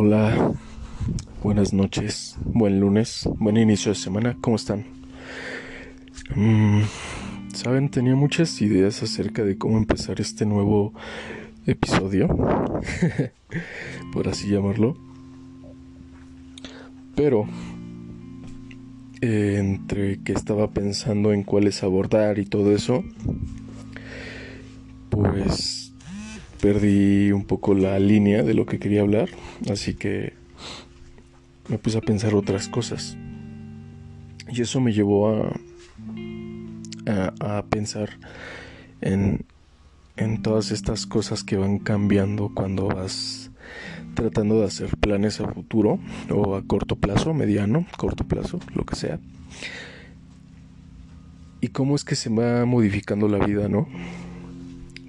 Hola, buenas noches, buen lunes, buen inicio de semana, ¿cómo están? Mm, Saben, tenía muchas ideas acerca de cómo empezar este nuevo episodio, por así llamarlo, pero eh, entre que estaba pensando en cuáles abordar y todo eso, pues perdí un poco la línea de lo que quería hablar, así que me puse a pensar otras cosas. Y eso me llevó a, a, pensar en, en todas estas cosas que van cambiando cuando vas tratando de hacer planes a futuro o a corto plazo, mediano, corto plazo, lo que sea. Y cómo es que se va modificando la vida, ¿no?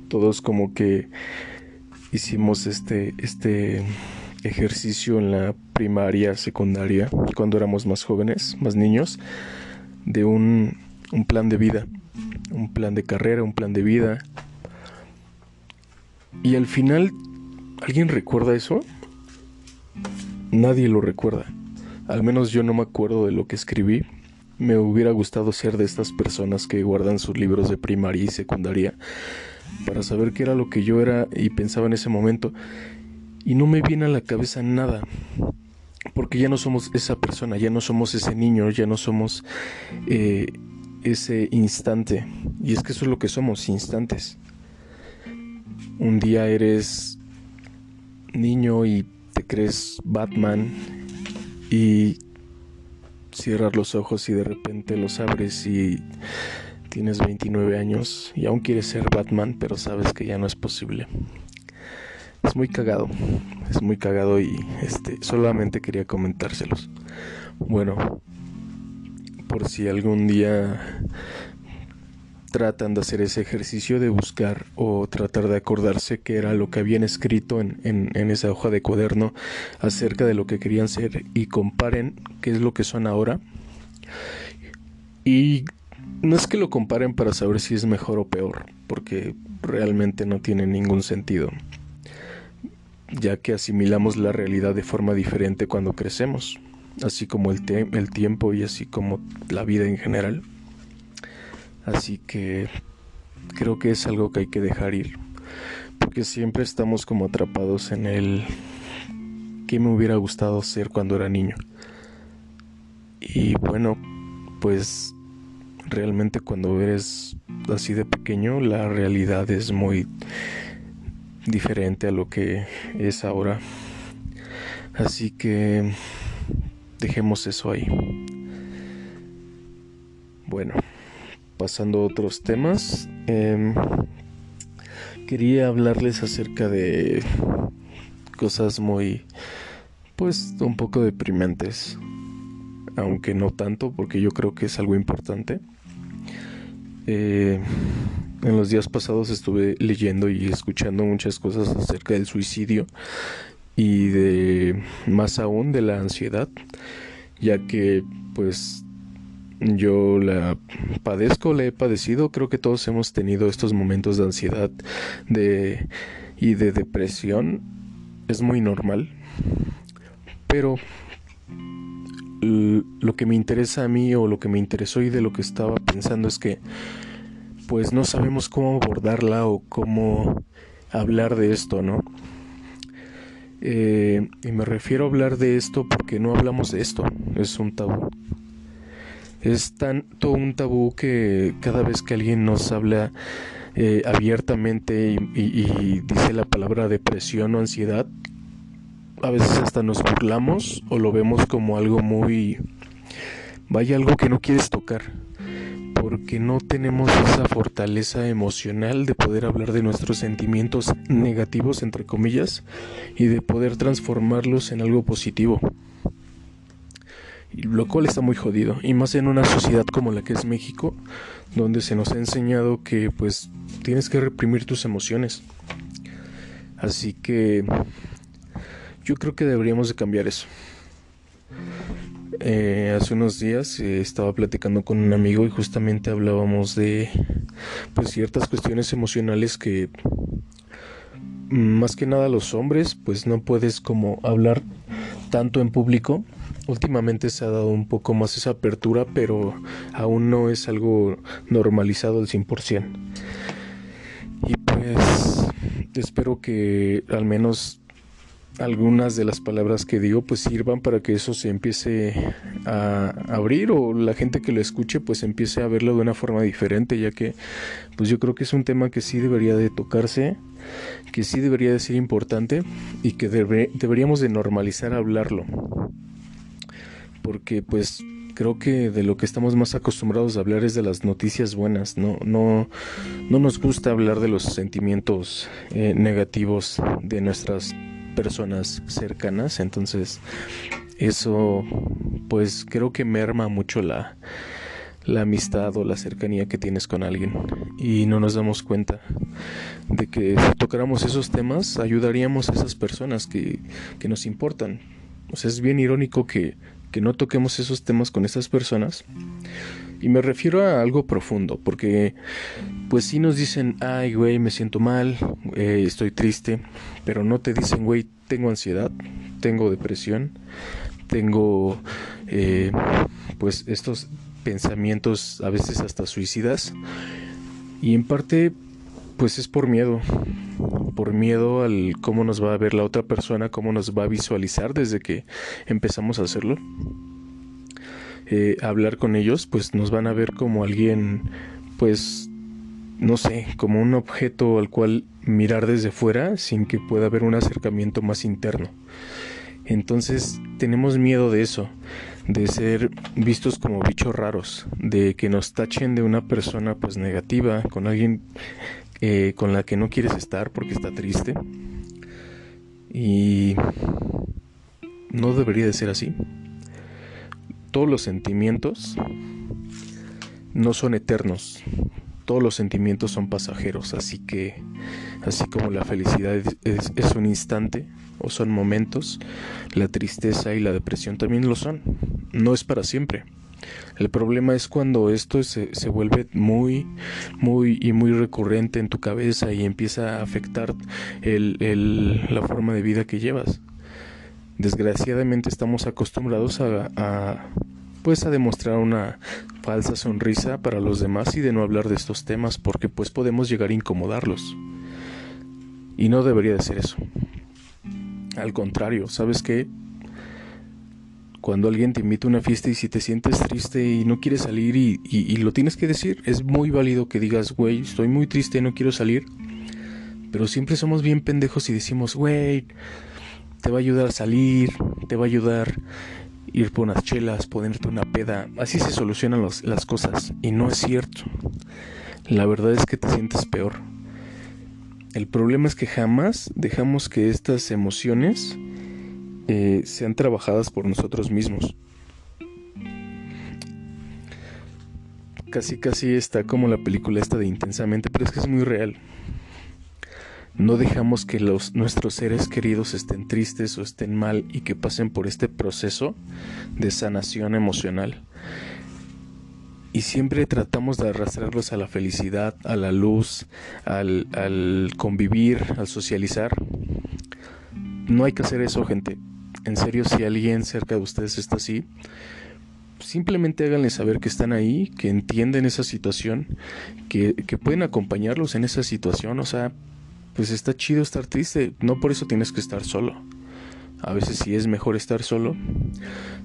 Todos como que hicimos este, este ejercicio en la primaria, secundaria, cuando éramos más jóvenes, más niños, de un, un plan de vida, un plan de carrera, un plan de vida. Y al final, ¿alguien recuerda eso? Nadie lo recuerda. Al menos yo no me acuerdo de lo que escribí. Me hubiera gustado ser de estas personas que guardan sus libros de primaria y secundaria para saber qué era lo que yo era y pensaba en ese momento. Y no me viene a la cabeza nada, porque ya no somos esa persona, ya no somos ese niño, ya no somos eh, ese instante. Y es que eso es lo que somos, instantes. Un día eres niño y te crees Batman y cierras los ojos y de repente los abres y Tienes 29 años y aún quieres ser Batman, pero sabes que ya no es posible. Es muy cagado, es muy cagado y este solamente quería comentárselos. Bueno, por si algún día tratan de hacer ese ejercicio de buscar o tratar de acordarse qué era lo que habían escrito en, en, en, esa hoja de cuaderno acerca de lo que querían ser y comparen qué es lo que son ahora. Y no es que lo comparen para saber si es mejor o peor, porque realmente no tiene ningún sentido, ya que asimilamos la realidad de forma diferente cuando crecemos, así como el, el tiempo y así como la vida en general. Así que creo que es algo que hay que dejar ir, porque siempre estamos como atrapados en el que me hubiera gustado ser cuando era niño. Y bueno, pues realmente cuando eres así de pequeño la realidad es muy diferente a lo que es ahora. Así que dejemos eso ahí. Bueno, pasando a otros temas, em, quería hablarles acerca de cosas muy, pues, un poco deprimentes, aunque no tanto, porque yo creo que es algo importante. Eh, en los días pasados estuve leyendo y escuchando muchas cosas acerca del suicidio y de más aún de la ansiedad, ya que pues yo la padezco, la he padecido, creo que todos hemos tenido estos momentos de ansiedad de y de depresión, es muy normal. Pero lo que me interesa a mí o lo que me interesó y de lo que estaba pensando es que pues no sabemos cómo abordarla o cómo hablar de esto, ¿no? Eh, y me refiero a hablar de esto porque no hablamos de esto, es un tabú. Es tanto un tabú que cada vez que alguien nos habla eh, abiertamente y dice la palabra depresión o ansiedad, a veces hasta nos burlamos o lo vemos como algo muy... vaya algo que no quieres tocar, porque no tenemos esa fortaleza emocional de poder hablar de nuestros sentimientos negativos, entre comillas, y de poder transformarlos en algo positivo. Lo cual está muy jodido, y más en una sociedad como la que es México, donde se nos ha enseñado que pues tienes que reprimir tus emociones. Así que yo creo que deberíamos de cambiar eso. Eh, hace unos días eh, estaba platicando con un amigo y justamente hablábamos de pues ciertas cuestiones emocionales que más que nada los hombres pues no puedes como hablar tanto en público. Últimamente se ha dado un poco más esa apertura, pero aún no es algo normalizado al 100%. Y pues espero que al menos algunas de las palabras que digo pues sirvan para que eso se empiece a abrir o la gente que lo escuche pues empiece a verlo de una forma diferente ya que pues yo creo que es un tema que sí debería de tocarse que sí debería de ser importante y que deberíamos de normalizar hablarlo. Porque pues creo que de lo que estamos más acostumbrados a hablar es de las noticias buenas, no, no, no nos gusta hablar de los sentimientos eh, negativos de nuestras personas cercanas, entonces eso pues creo que merma mucho la, la amistad o la cercanía que tienes con alguien y no nos damos cuenta de que si tocáramos esos temas ayudaríamos a esas personas que, que nos importan. O sea, es bien irónico que, que no toquemos esos temas con esas personas y me refiero a algo profundo, porque pues si nos dicen, ay, güey, me siento mal, eh, estoy triste, pero no te dicen, güey, tengo ansiedad, tengo depresión, tengo eh, pues estos pensamientos a veces hasta suicidas. Y en parte pues es por miedo, por miedo al cómo nos va a ver la otra persona, cómo nos va a visualizar desde que empezamos a hacerlo. Eh, hablar con ellos, pues nos van a ver como alguien, pues, no sé, como un objeto al cual mirar desde fuera sin que pueda haber un acercamiento más interno. Entonces tenemos miedo de eso, de ser vistos como bichos raros, de que nos tachen de una persona pues negativa, con alguien eh, con la que no quieres estar porque está triste. Y no debería de ser así todos los sentimientos no son eternos. Todos los sentimientos son pasajeros, así que así como la felicidad es, un instante o son momentos, la tristeza y la depresión también lo son. No es para siempre. El problema es cuando esto se, se, vuelve muy, muy y muy recurrente en tu cabeza y empieza a afectar el, el, la forma de vida que llevas desgraciadamente estamos acostumbrados a, pues a demostrar una falsa sonrisa para los demás y de no hablar de estos temas porque pues podemos llegar a incomodarlos. Y no debería de ser eso. Al contrario, ¿sabes qué? Cuando alguien te invita a una fiesta y si te sientes triste y no quieres salir y, y lo tienes que decir, es muy válido que digas, güey, estoy muy triste, no quiero salir. Pero siempre somos bien pendejos y decimos, güey, te va a ayudar a salir, te va a ayudar ir por unas chelas, ponerte una peda. Así se solucionan las cosas y no es cierto. La verdad es que te sientes peor. El problema es que jamás dejamos que estas emociones eh, sean trabajadas por nosotros mismos. Casi casi está como la película esta de intensamente, pero es que es muy real. No dejamos que los, nuestros seres queridos estén tristes o estén mal y que pasen por este proceso de sanación emocional. Y siempre tratamos de arrastrarlos a la felicidad, a la luz, al, al convivir, al socializar. No hay que hacer eso, gente. En serio, si alguien cerca de ustedes está así, simplemente háganle saber que están ahí, que entienden esa situación, que, que pueden acompañarlos en esa situación. O sea, pues está chido estar triste, no por eso tienes que estar solo. A veces sí es mejor estar solo.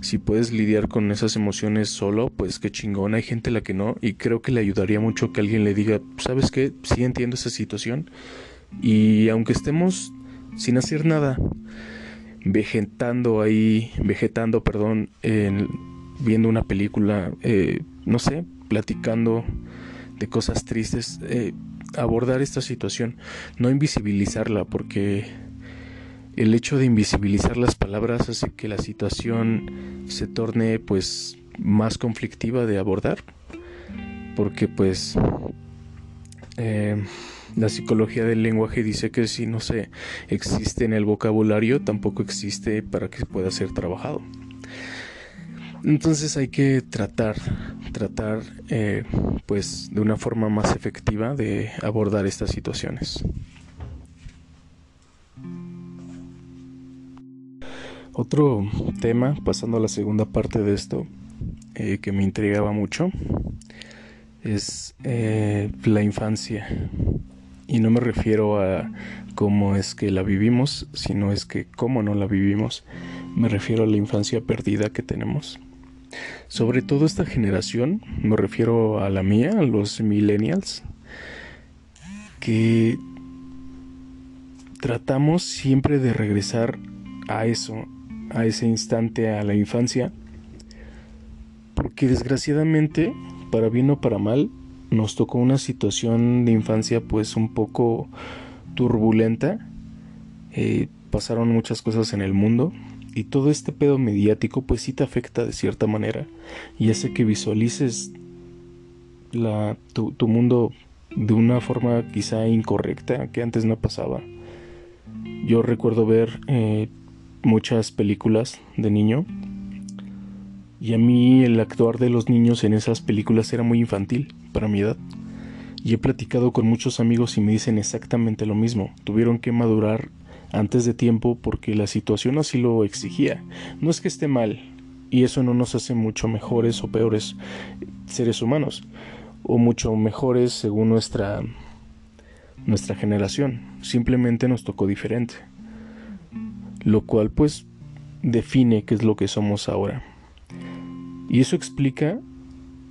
Si puedes lidiar con esas emociones solo, pues qué chingón. Hay gente a la que no y creo que le ayudaría mucho que alguien le diga, ¿sabes qué? Sí entiendo esa situación. Y aunque estemos sin hacer nada, vegetando ahí, vegetando, perdón, viendo una película, eh, no sé, platicando de cosas tristes, eh, abordar esta situación, no invisibilizarla, porque el hecho de invisibilizar las palabras hace que la situación se torne pues más conflictiva de abordar, porque pues eh, la psicología del lenguaje dice que si no se existe en el vocabulario, tampoco existe para que pueda ser trabajado. Entonces hay que tratar, tratar eh, pues de una forma más efectiva de abordar estas situaciones. Otro tema, pasando a la segunda parte de esto, eh, que me intrigaba mucho, es eh, la infancia. Y no me refiero a cómo es que la vivimos, sino es que cómo no la vivimos. Me refiero a la infancia perdida que tenemos. Sobre todo esta generación, me refiero a la mía, a los millennials, que tratamos siempre de regresar a eso, a ese instante, a la infancia, porque desgraciadamente, para bien o para mal, nos tocó una situación de infancia pues un poco turbulenta. Eh, pasaron muchas cosas en el mundo y todo este pedo mediático pues sí te afecta de cierta manera y hace que visualices tu, mundo de una forma quizá incorrecta que antes no pasaba. Yo recuerdo ver eh, muchas películas de niño y a mí el actuar de los niños en esas películas era muy infantil para mi edad. Y he platicado con muchos amigos y me dicen exactamente lo mismo. Tuvieron que madurar antes de tiempo porque la situación así lo exigía. No es que esté mal, y eso no nos hace mucho mejores o peores seres humanos, o mucho mejores según nuestra nuestra generación. Simplemente nos tocó diferente. Lo cual pues define qué es lo que somos ahora. Y eso explica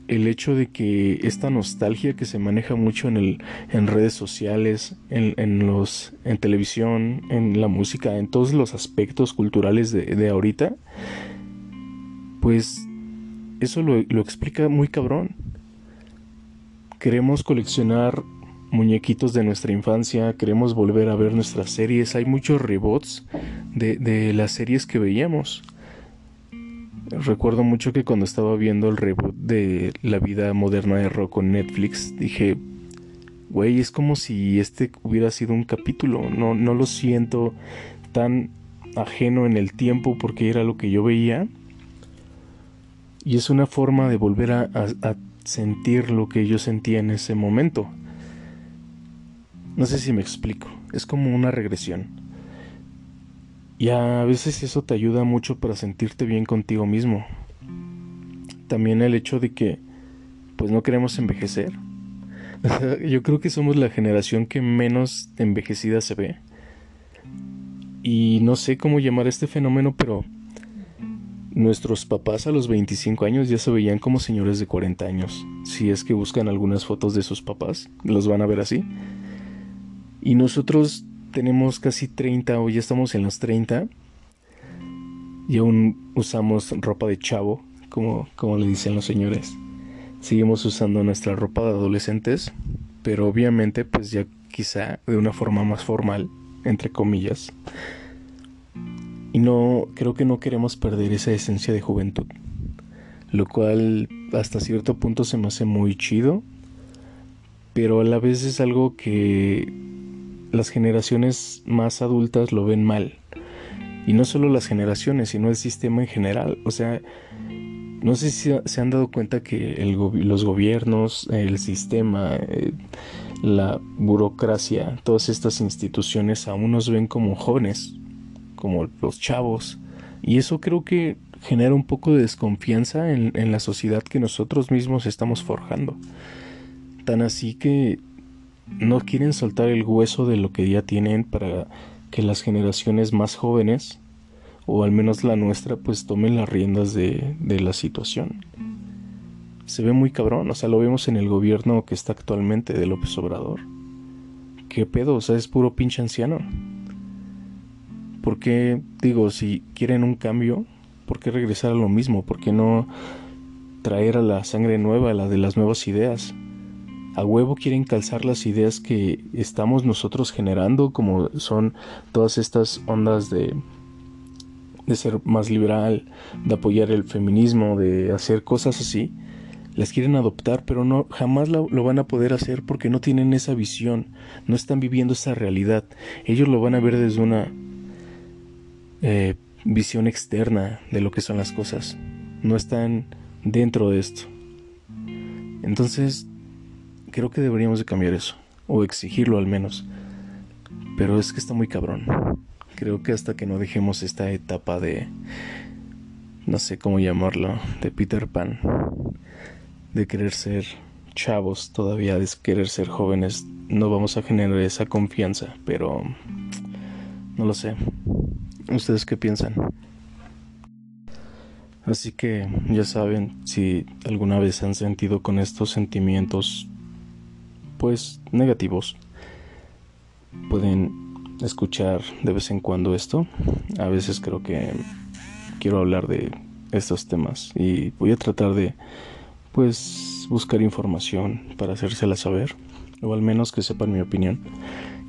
el hecho de que esta nostalgia que se maneja mucho en, el, en redes sociales, en, los, en televisión, en la música, en todos los aspectos culturales de, ahorita, pues eso lo, lo, explica muy cabrón. Queremos coleccionar muñequitos de nuestra infancia, queremos volver a ver nuestras series, hay muchos rebots de, de las series que veíamos. Recuerdo mucho que cuando estaba viendo el reboot de La vida moderna de Rock con Netflix, dije, güey, es como si este hubiera sido un capítulo, no, no lo siento tan ajeno en el tiempo porque era lo que yo veía. Y es una forma de volver a sentir lo que yo sentía en ese momento. No sé si me explico, es como una regresión. Y a veces eso te ayuda mucho para sentirte bien contigo mismo. También el hecho de que pues no queremos envejecer. Yo creo que somos la generación que menos envejecida se ve. Y no sé cómo llamar este fenómeno, pero nuestros papás a los 25 años ya se veían como señores de 40 años. Si es que buscan algunas fotos de sus papás, los van a ver así. Y nosotros tenemos casi 30 o ya estamos en los 30 y aún usamos ropa de chavo, como, como le dicen los señores. Seguimos usando nuestra ropa de adolescentes, pero obviamente pues ya quizá de una forma más formal, entre comillas. Y no, creo que no queremos perder esa esencia de juventud. Lo cual hasta cierto punto se me hace muy chido, pero a la vez es algo que las generaciones más adultas lo ven mal. Y no solo las generaciones, sino el sistema en general. O sea, no sé si se han dado cuenta que los gobiernos, el sistema, eh, la burocracia, todas estas instituciones aún nos ven como jóvenes, como los chavos. Y eso creo que genera un poco de desconfianza en, en la sociedad que nosotros mismos estamos forjando. Tan así que no quieren soltar el hueso de lo que ya tienen para que las generaciones más jóvenes, o al menos la nuestra, pues tomen las riendas de, la situación. Se ve muy cabrón, o sea, lo vemos en el gobierno que está actualmente de López Obrador. ¿Qué pedo? O sea, es puro pinche anciano. ¿Por qué, digo, si quieren un cambio, ¿por qué regresar a lo mismo? ¿Por qué no traer a la sangre nueva, a la de las nuevas ideas? A huevo quieren calzar las ideas que estamos nosotros generando, como son todas estas ondas de, de ser más liberal, de apoyar el feminismo, de hacer cosas así. Las quieren adoptar, pero no jamás lo, van a poder hacer porque no tienen esa visión, no están viviendo esa realidad. Ellos lo van a ver desde una eh, visión externa de lo que son las cosas. No están dentro de esto. Entonces, Creo que deberíamos de cambiar eso, o exigirlo al menos. Pero es que está muy cabrón. creo que hasta que no dejemos esta etapa de, no sé cómo llamarlo, de Peter Pan, de querer ser chavos todavía, de querer ser jóvenes, no vamos a generar esa confianza, pero no lo sé. ¿Ustedes qué piensan? Así que ya saben, si alguna vez han sentido con estos sentimientos, pues negativos, pueden escuchar de vez en cuando esto. A veces creo que quiero hablar de estos temas y voy a tratar de, pues, buscar información para hacérsela saber, o al menos que sepan mi opinión,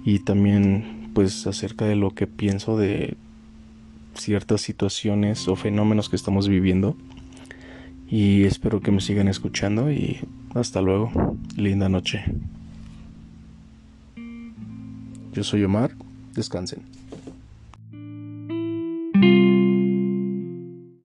y también, pues, acerca de lo que pienso de ciertas situaciones o fenómenos que estamos viviendo. Y espero que me sigan escuchando y hasta luego. Linda noche. Yo soy Omar. Descansen.